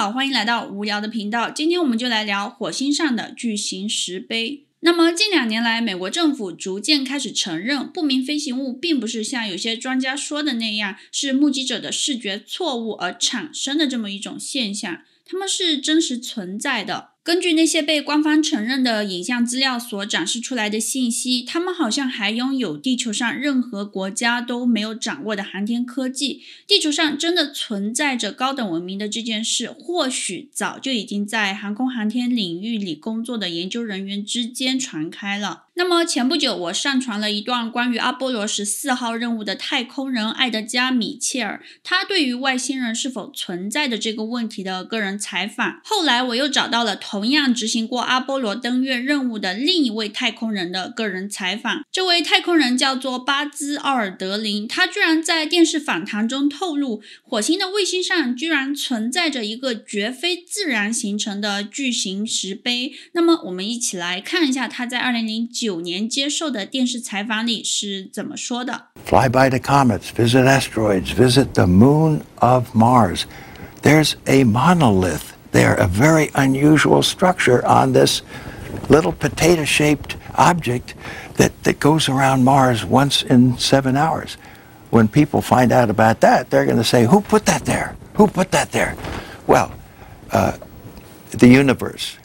好，欢迎来到无聊的频道。今天我们就来聊火星上的巨型石碑。那么近两年来，美国政府逐渐开始承认，不明飞行物并不是像有些专家说的那样，是目击者的视觉错误而产生的这么一种现象，它们是真实存在的。根据那些被官方承认的影像资料所展示出来的信息，他们好像还拥有地球上任何国家都没有掌握的航天科技。地球上真的存在着高等文明的这件事，或许早就已经在航空航天领域里工作的研究人员之间传开了。那么前不久，我上传了一段关于阿波罗十四号任务的太空人艾德加·米切尔，他对于外星人是否存在的这个问题的个人采访。后来我又找到了同样执行过阿波罗登月任务的另一位太空人的个人采访。这位太空人叫做巴兹·奥尔德林，他居然在电视访谈中透露，火星的卫星上居然存在着一个绝非自然形成的巨型石碑。那么我们一起来看一下他在二零零九。九年接受的电视采访里是怎么说的？Fly by the comets, visit asteroids, visit the moon of Mars. There's a monolith there, a very unusual structure on this little potato-shaped object that, that goes around Mars once in seven hours. When people find out about that, they're going to say, who put that there? Who put that there? Well, uh, the universe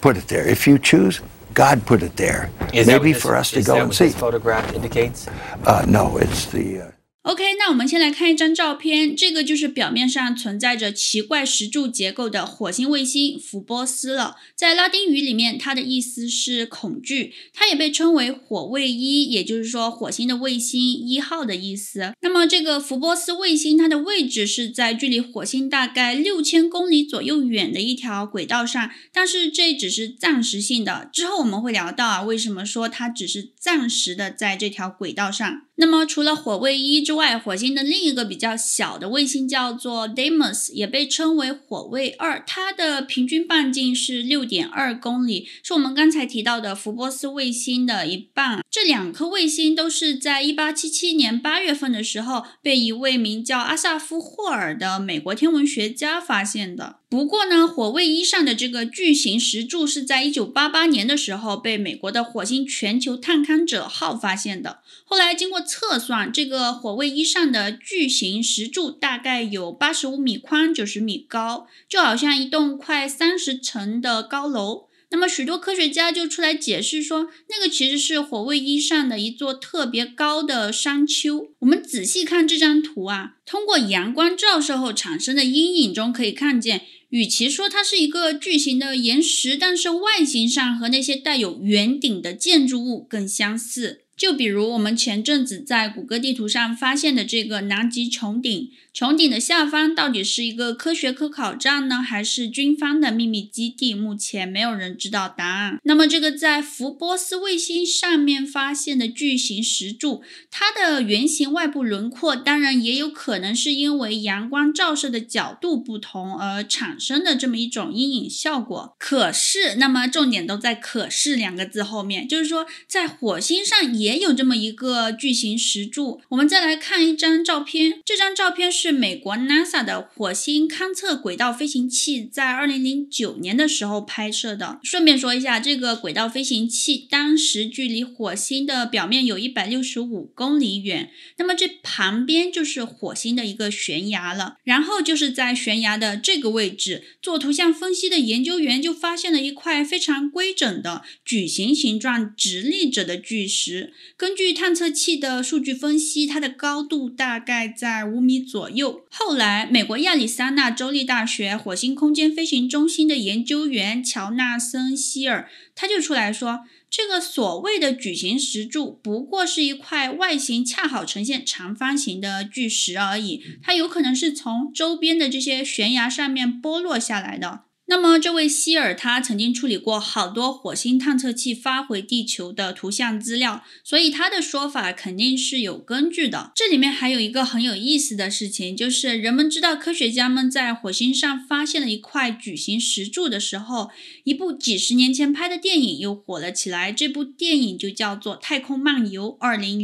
put it there. If you choose, God put it there. Is Maybe this, for us to go and see. photograph indicates? Uh, no, it's the. Uh OK，那我们先来看一张照片，这个就是表面上存在着奇怪石柱结构的火星卫星福波斯了。在拉丁语里面，它的意思是恐惧，它也被称为火卫一，也就是说火星的卫星一号的意思。那么这个福波斯卫星，它的位置是在距离火星大概六千公里左右远的一条轨道上，但是这只是暂时性的。之后我们会聊到啊，为什么说它只是暂时的在这条轨道上。那么，除了火卫一之外，火星的另一个比较小的卫星叫做 Demos 也被称为火卫二。它的平均半径是六点二公里，是我们刚才提到的福波斯卫星的一半。这两颗卫星都是在一八七七年八月份的时候，被一位名叫阿萨夫·霍尔的美国天文学家发现的。不过呢，火卫一上的这个巨型石柱是在一九八八年的时候被美国的火星全球探勘者号发现的。后来经过测算，这个火卫一上的巨型石柱大概有八十五米宽、九十米高，就好像一栋快三十层的高楼。那么许多科学家就出来解释说，那个其实是火卫一上的一座特别高的山丘。我们仔细看这张图啊，通过阳光照射后产生的阴影中可以看见。与其说它是一个巨型的岩石，但是外形上和那些带有圆顶的建筑物更相似。就比如我们前阵子在谷歌地图上发现的这个南极穹顶。穹顶的下方到底是一个科学科考站呢，还是军方的秘密基地？目前没有人知道答案。那么，这个在福波斯卫星上面发现的巨型石柱，它的圆形外部轮廓，当然也有可能是因为阳光照射的角度不同而产生的这么一种阴影效果。可是，那么重点都在“可是”两个字后面，就是说，在火星上也也有这么一个巨型石柱。我们再来看一张照片，这张照片是。是美国 NASA 的火星勘测轨道飞行器在二零零九年的时候拍摄的。顺便说一下，这个轨道飞行器当时距离火星的表面有一百六十五公里远，那么这旁边就是火星的一个悬崖了。然后就是在悬崖的这个位置，做图像分析的研究员就发现了一块非常规整的矩形形状直立着的巨石。根据探测器的数据分析，它的高度大概在五米左右。后来，美国亚利桑那州立大学火星空间飞行中心的研究员乔纳森·希尔，他就出来说，这个所谓的矩形石柱不过是一块外形恰好呈现长方形的巨石而已，它有可能是从周边的这些悬崖上面剥落下来的。那么，这位希尔他曾经处理过好多火星探测器发回地球的图像资料，所以他的说法肯定是有根据的。这里面还有一个很有意思的事情，就是人们知道科学家们在火星上发现了一块矩形石柱的时候，一部几十年前拍的电影又火了起来。这部电影就叫做《太空漫游2001》。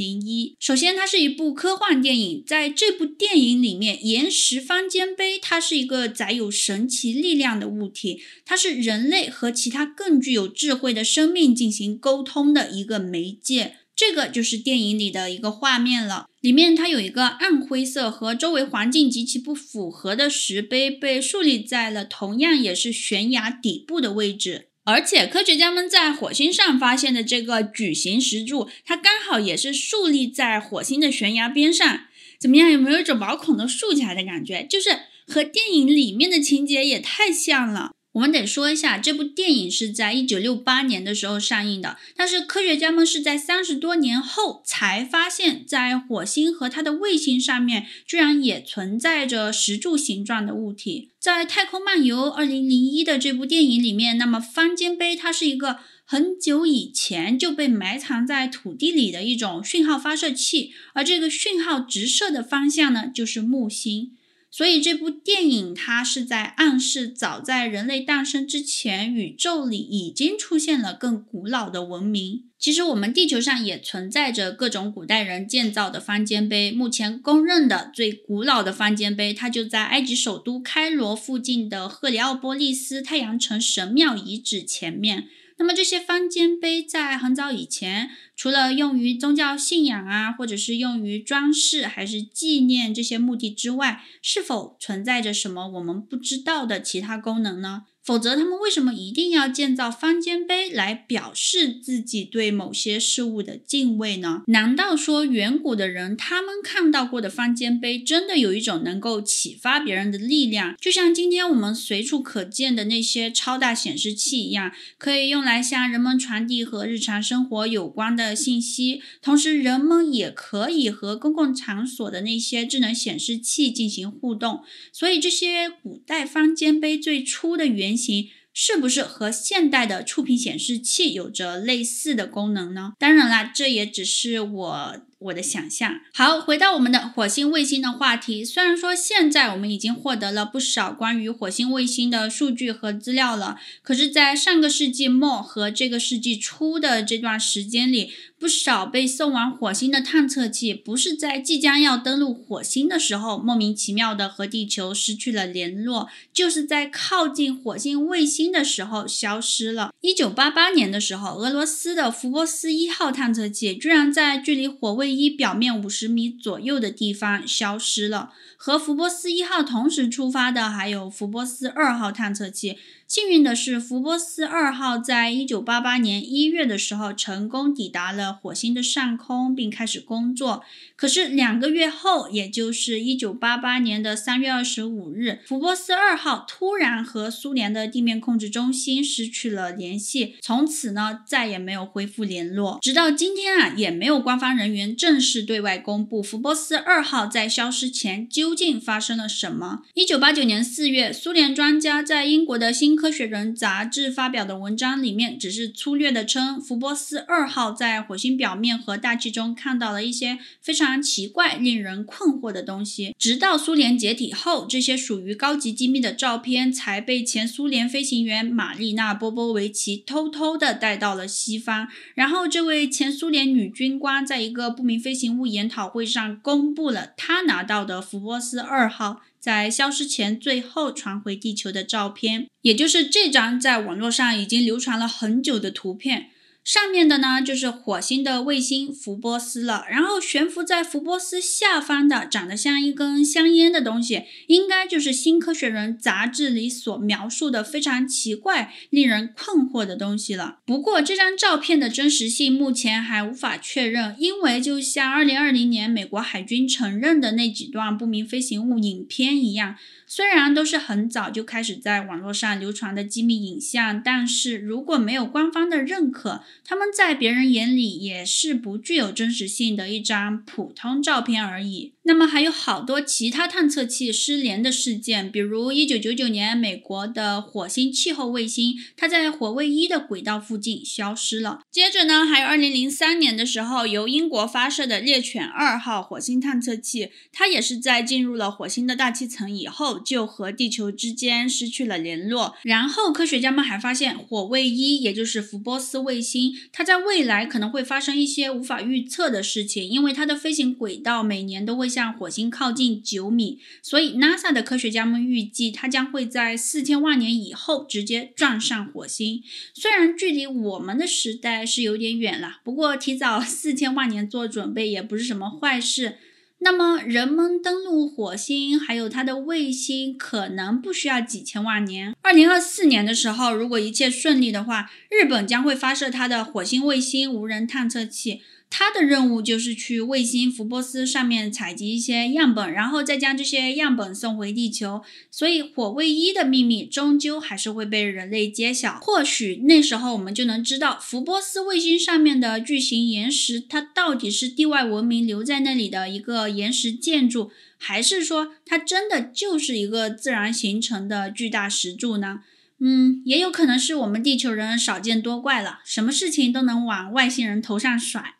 首先，它是一部科幻电影，在这部电影里面，岩石方尖碑它是一个载有神奇力量的物体。体它是人类和其他更具有智慧的生命进行沟通的一个媒介，这个就是电影里的一个画面了。里面它有一个暗灰色和周围环境极其不符合的石碑，被树立在了同样也是悬崖底部的位置。而且科学家们在火星上发现的这个矩形石柱，它刚好也是竖立在火星的悬崖边上。怎么样？有没有一种毛孔都竖起来的感觉？就是和电影里面的情节也太像了。我们得说一下，这部电影是在一九六八年的时候上映的，但是科学家们是在三十多年后才发现，在火星和它的卫星上面，居然也存在着石柱形状的物体。在《太空漫游二零零一》的这部电影里面，那么方尖碑它是一个很久以前就被埋藏在土地里的一种讯号发射器，而这个讯号直射的方向呢，就是木星。所以这部电影它是在暗示，早在人类诞生之前，宇宙里已经出现了更古老的文明。其实我们地球上也存在着各种古代人建造的方尖碑。目前公认的最古老的方尖碑，它就在埃及首都开罗附近的赫里奥波利斯太阳城神庙遗址前面。那么这些方尖碑在很早以前，除了用于宗教信仰啊，或者是用于装饰，还是纪念这些目的之外，是否存在着什么我们不知道的其他功能呢？否则，他们为什么一定要建造方尖碑来表示自己对某些事物的敬畏呢？难道说远古的人他们看到过的方尖碑真的有一种能够启发别人的力量，就像今天我们随处可见的那些超大显示器一样，可以用来向人们传递和日常生活有关的信息，同时人们也可以和公共场所的那些智能显示器进行互动。所以，这些古代方尖碑最初的原型是不是和现代的触屏显示器有着类似的功能呢？当然啦，这也只是我。我的想象。好，回到我们的火星卫星的话题。虽然说现在我们已经获得了不少关于火星卫星的数据和资料了，可是，在上个世纪末和这个世纪初的这段时间里，不少被送往火星的探测器，不是在即将要登陆火星的时候莫名其妙的和地球失去了联络，就是在靠近火星卫星的时候消失了。一九八八年的时候，俄罗斯的福波斯一号探测器居然在距离火卫一表面五十米左右的地方消失了。和福波斯一号同时出发的还有福波斯二号探测器。幸运的是，福波斯二号在一九八八年一月的时候成功抵达了火星的上空，并开始工作。可是两个月后，也就是一九八八年的三月二十五日，福波斯二号突然和苏联的地面控制中心失去了联系，从此呢再也没有恢复联络。直到今天啊，也没有官方人员正式对外公布福波斯二号在消失前究竟发生了什么。一九八九年四月，苏联专家在英国的新科学人杂志发表的文章里面，只是粗略的称，福波斯二号在火星表面和大气中看到了一些非常奇怪、令人困惑的东西。直到苏联解体后，这些属于高级机密的照片才被前苏联飞行员玛丽娜·波波维奇偷偷地带到了西方。然后，这位前苏联女军官在一个不明飞行物研讨会上公布了他拿到的福波斯二号。在消失前最后传回地球的照片，也就是这张在网络上已经流传了很久的图片。上面的呢，就是火星的卫星福波斯了，然后悬浮在福波斯下方的长得像一根香烟的东西，应该就是《新科学人》杂志里所描述的非常奇怪、令人困惑的东西了。不过这张照片的真实性目前还无法确认，因为就像2020年美国海军承认的那几段不明飞行物影片一样。虽然都是很早就开始在网络上流传的机密影像，但是如果没有官方的认可，他们在别人眼里也是不具有真实性的一张普通照片而已。那么还有好多其他探测器失联的事件，比如一九九九年美国的火星气候卫星，它在火卫一的轨道附近消失了。接着呢，还有二零零三年的时候，由英国发射的猎犬二号火星探测器，它也是在进入了火星的大气层以后，就和地球之间失去了联络。然后科学家们还发现，火卫一，也就是福波斯卫星，它在未来可能会发生一些无法预测的事情，因为它的飞行轨道每年都会向火星靠近九米，所以 NASA 的科学家们预计它将会在四千万年以后直接撞上火星。虽然距离我们的时代是有点远了，不过提早四千万年做准备也不是什么坏事。那么人们登陆火星还有它的卫星可能不需要几千万年。二零二四年的时候，如果一切顺利的话，日本将会发射它的火星卫星无人探测器。它的任务就是去卫星福波斯上面采集一些样本，然后再将这些样本送回地球。所以火卫一的秘密终究还是会被人类揭晓。或许那时候我们就能知道福波斯卫星上面的巨型岩石，它到底是地外文明留在那里的一个岩石建筑，还是说它真的就是一个自然形成的巨大石柱呢？嗯，也有可能是我们地球人少见多怪了，什么事情都能往外星人头上甩。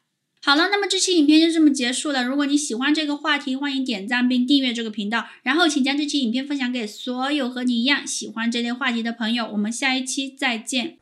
好了，那么这期影片就这么结束了。如果你喜欢这个话题，欢迎点赞并订阅这个频道，然后请将这期影片分享给所有和你一样喜欢这类话题的朋友。我们下一期再见。